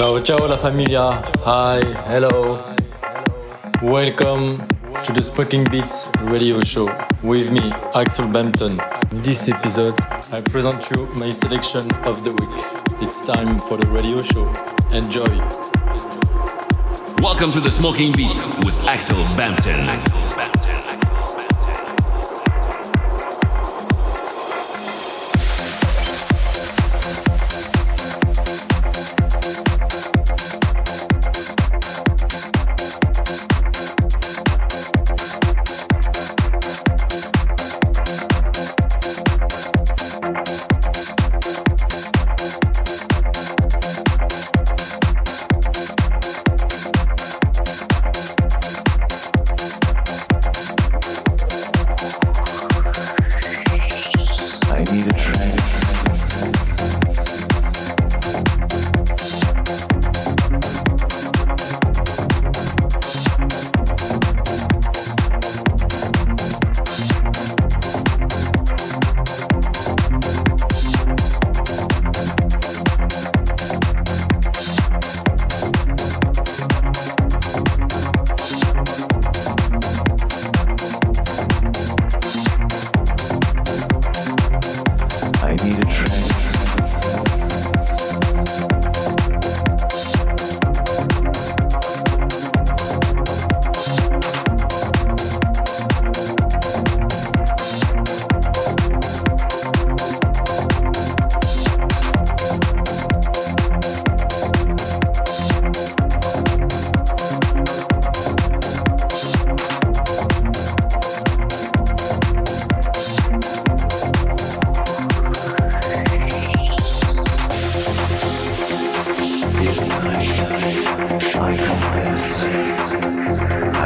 Ciao, ciao la familia. Hi, hello. Welcome to the Smoking Beats radio show with me, Axel Bampton. In this episode, I present you my selection of the week. It's time for the radio show. Enjoy. Welcome to the Smoking Beats with Axel Bampton.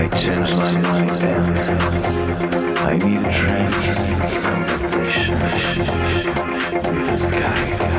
I change my. I need a trance conversation with the sky.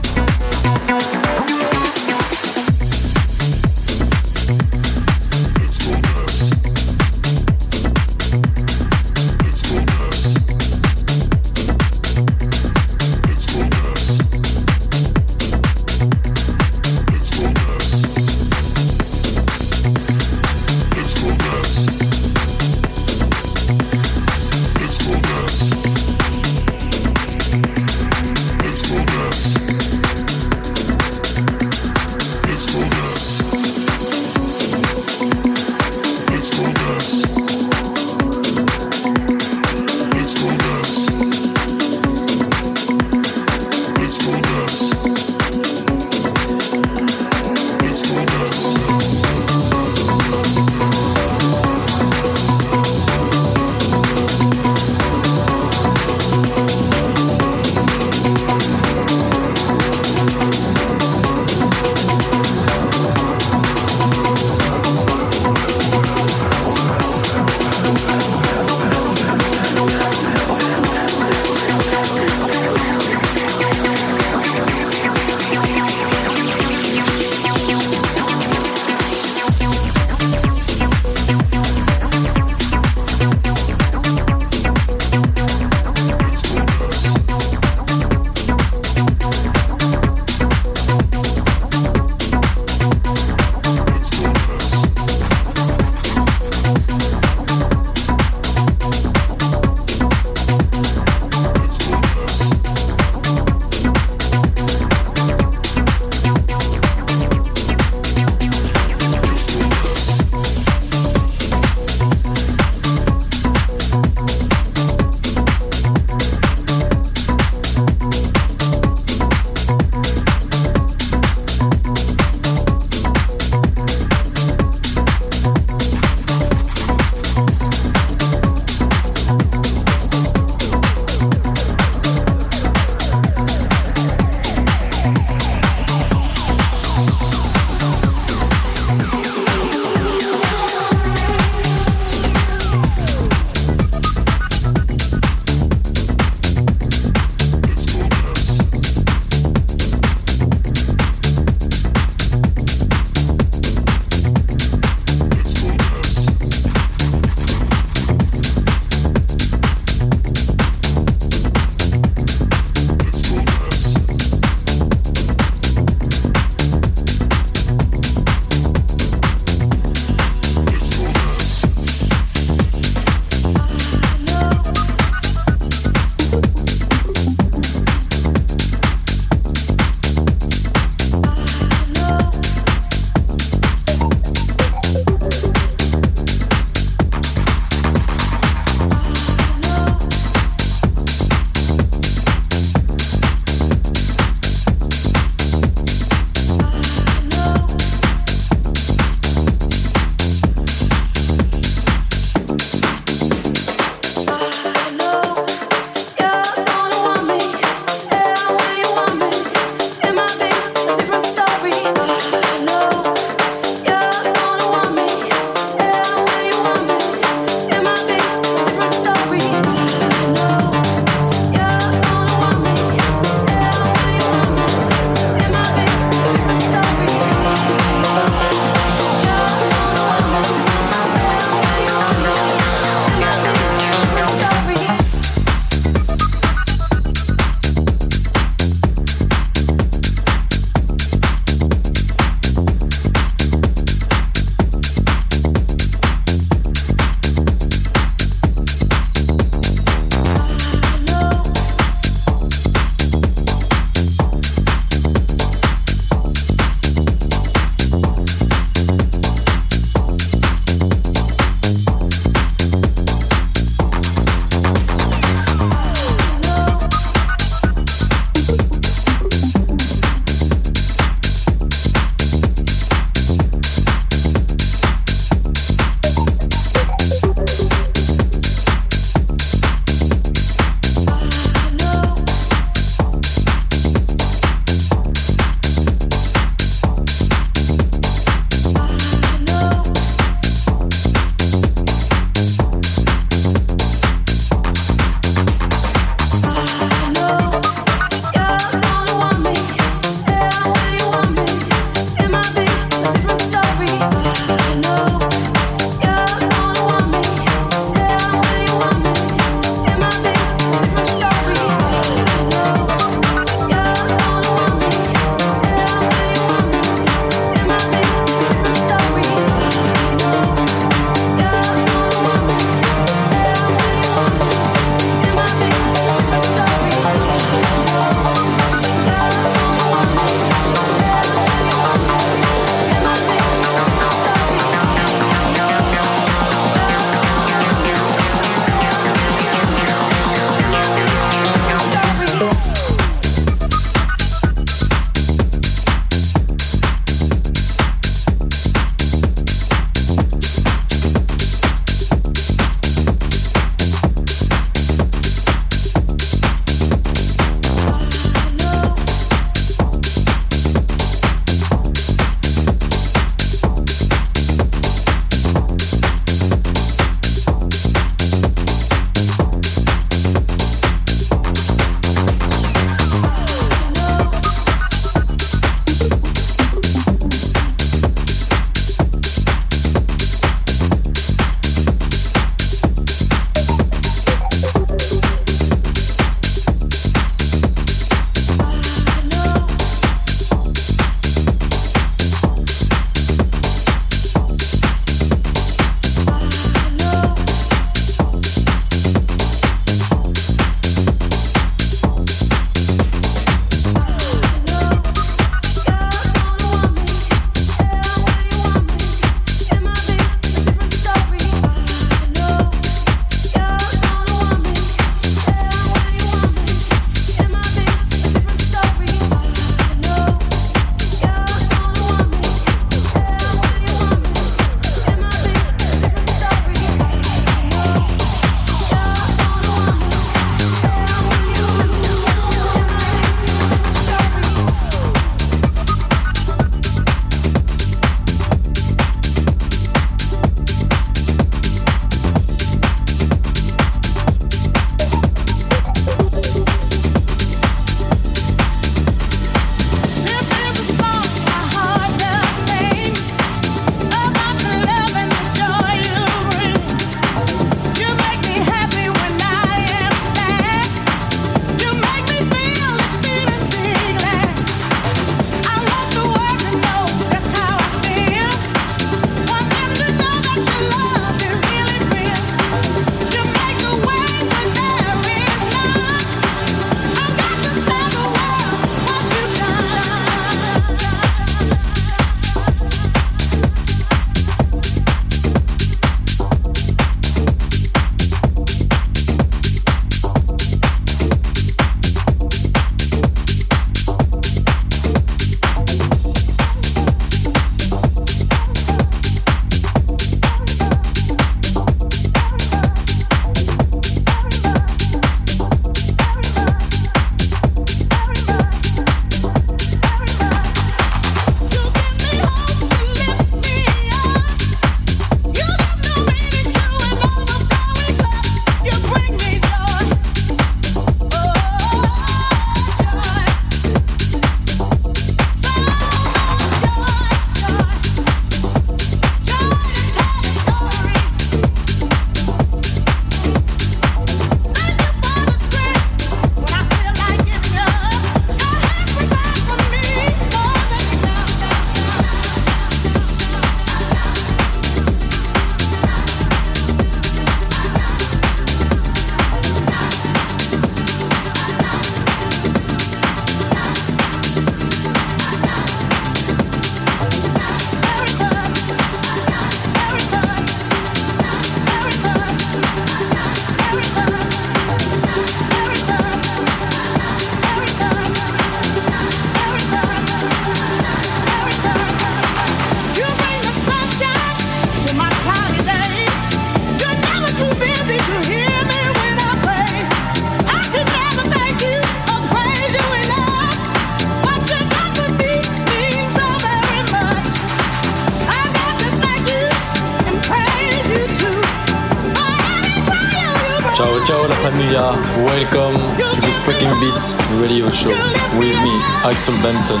Axel Bampton.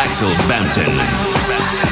Axel Bampton.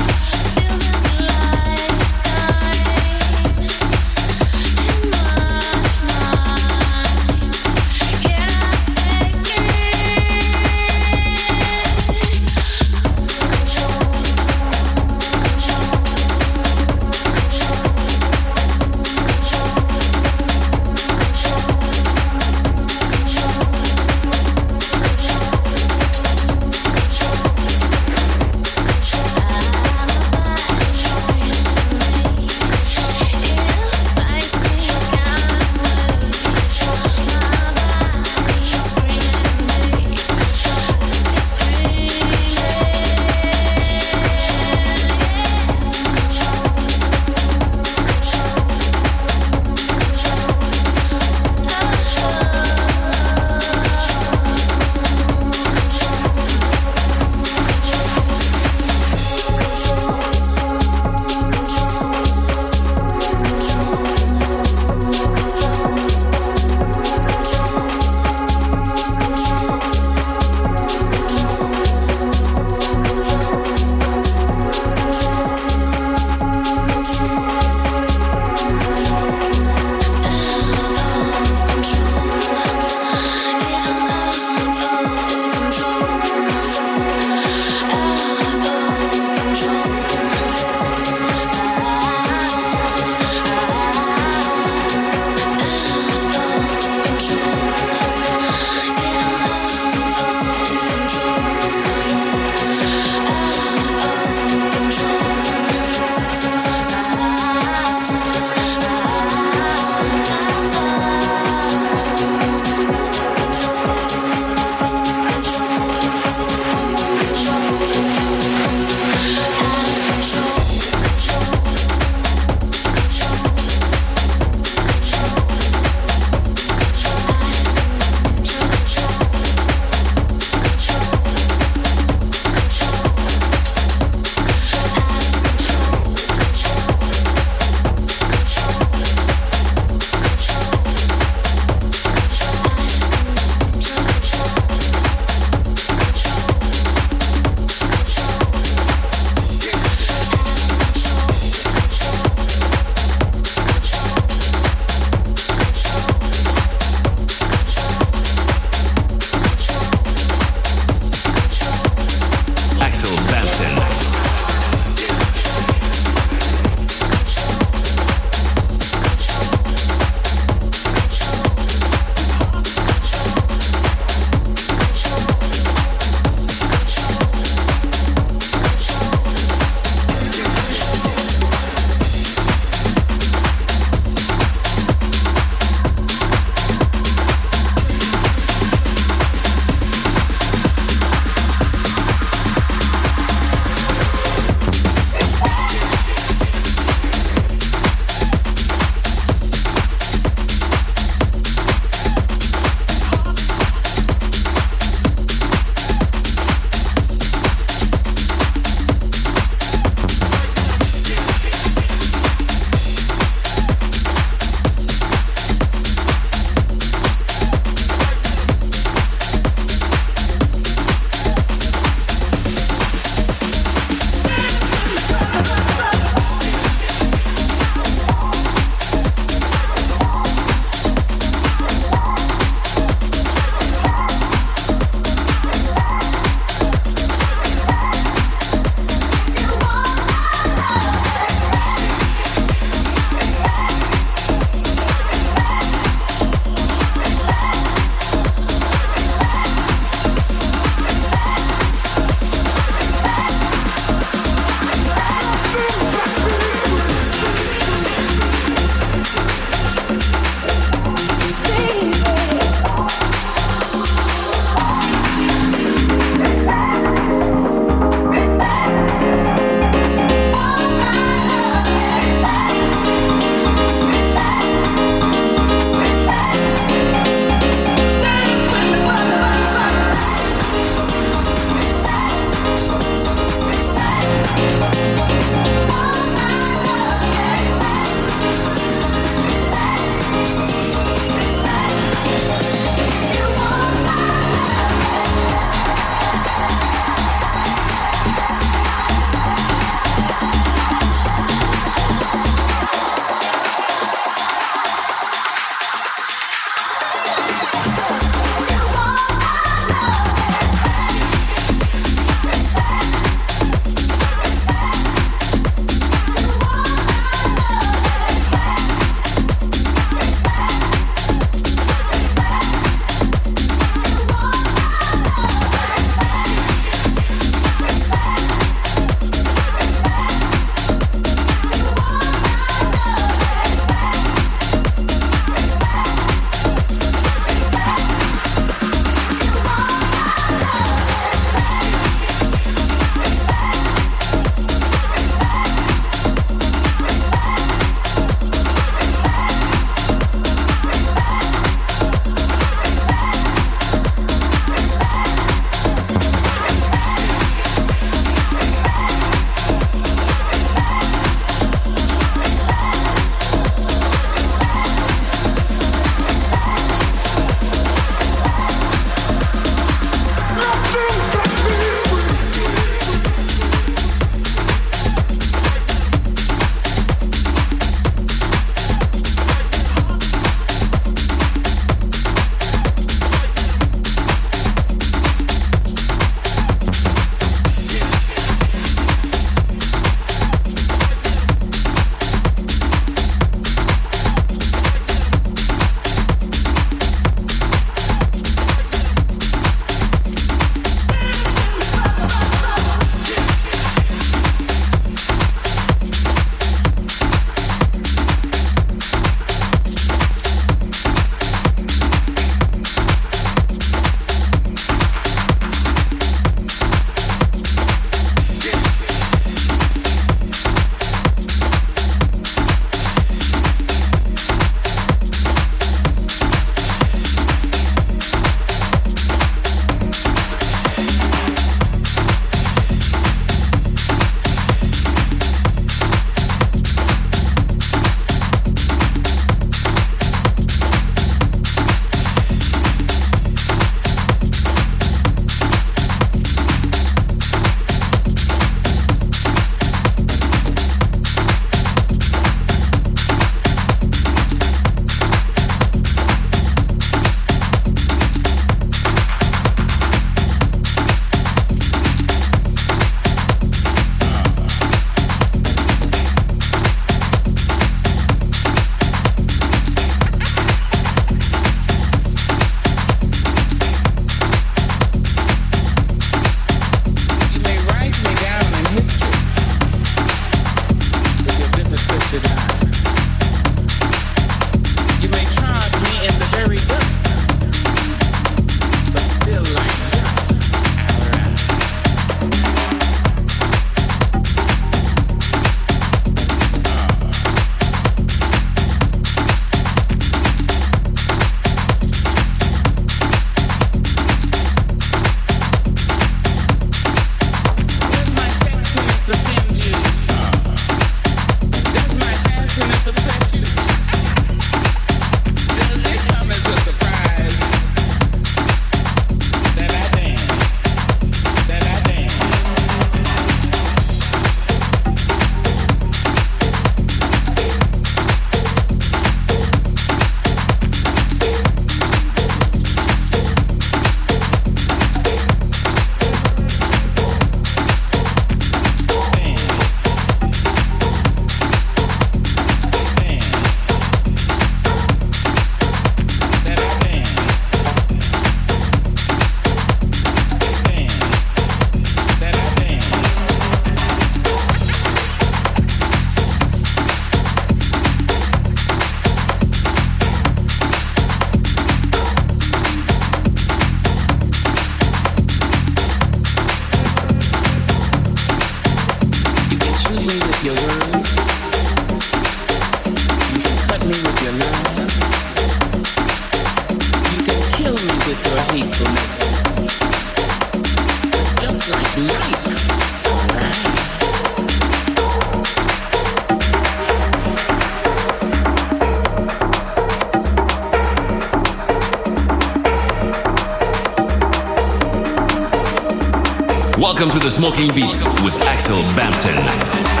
Smoking Beats with Axel Bampton.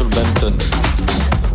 Russell Benton.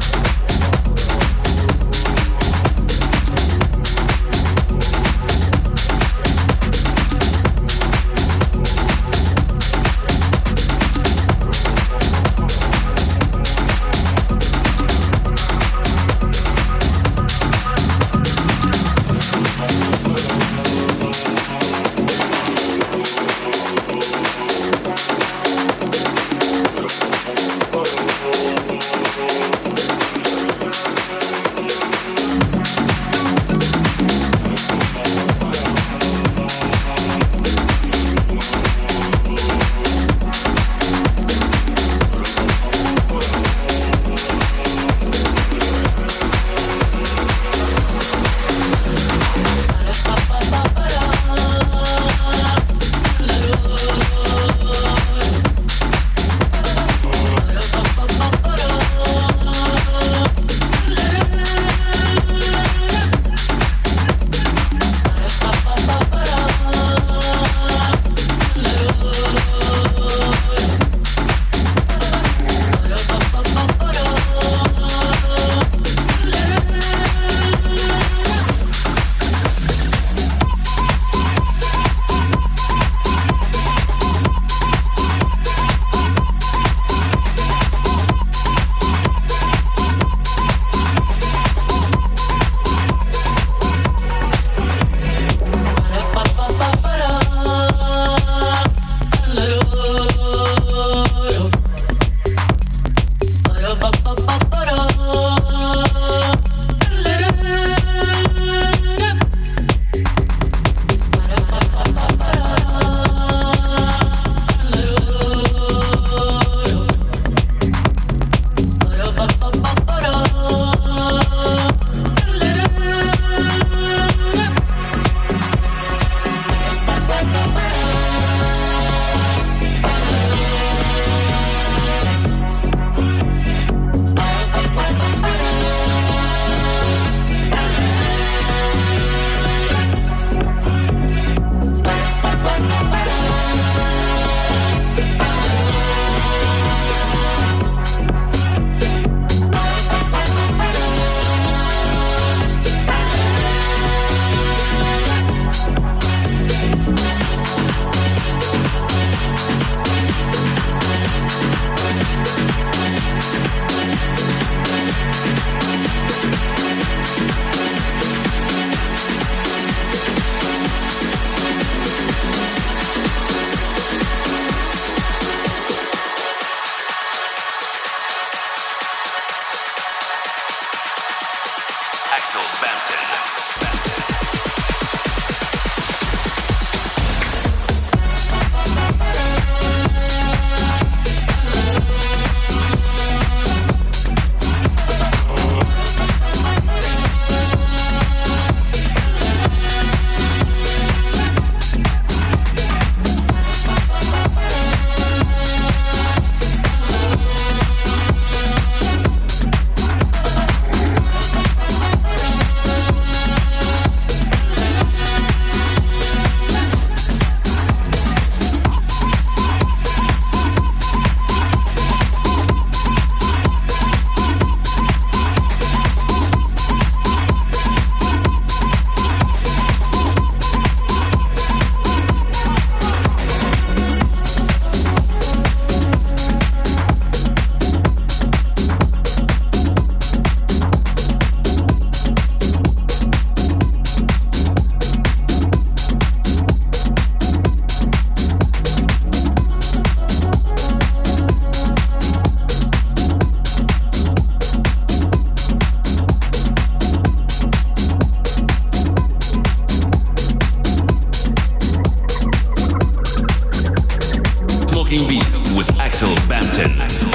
Axel Bampton.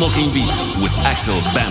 Smoking Beats with Axel Bampton.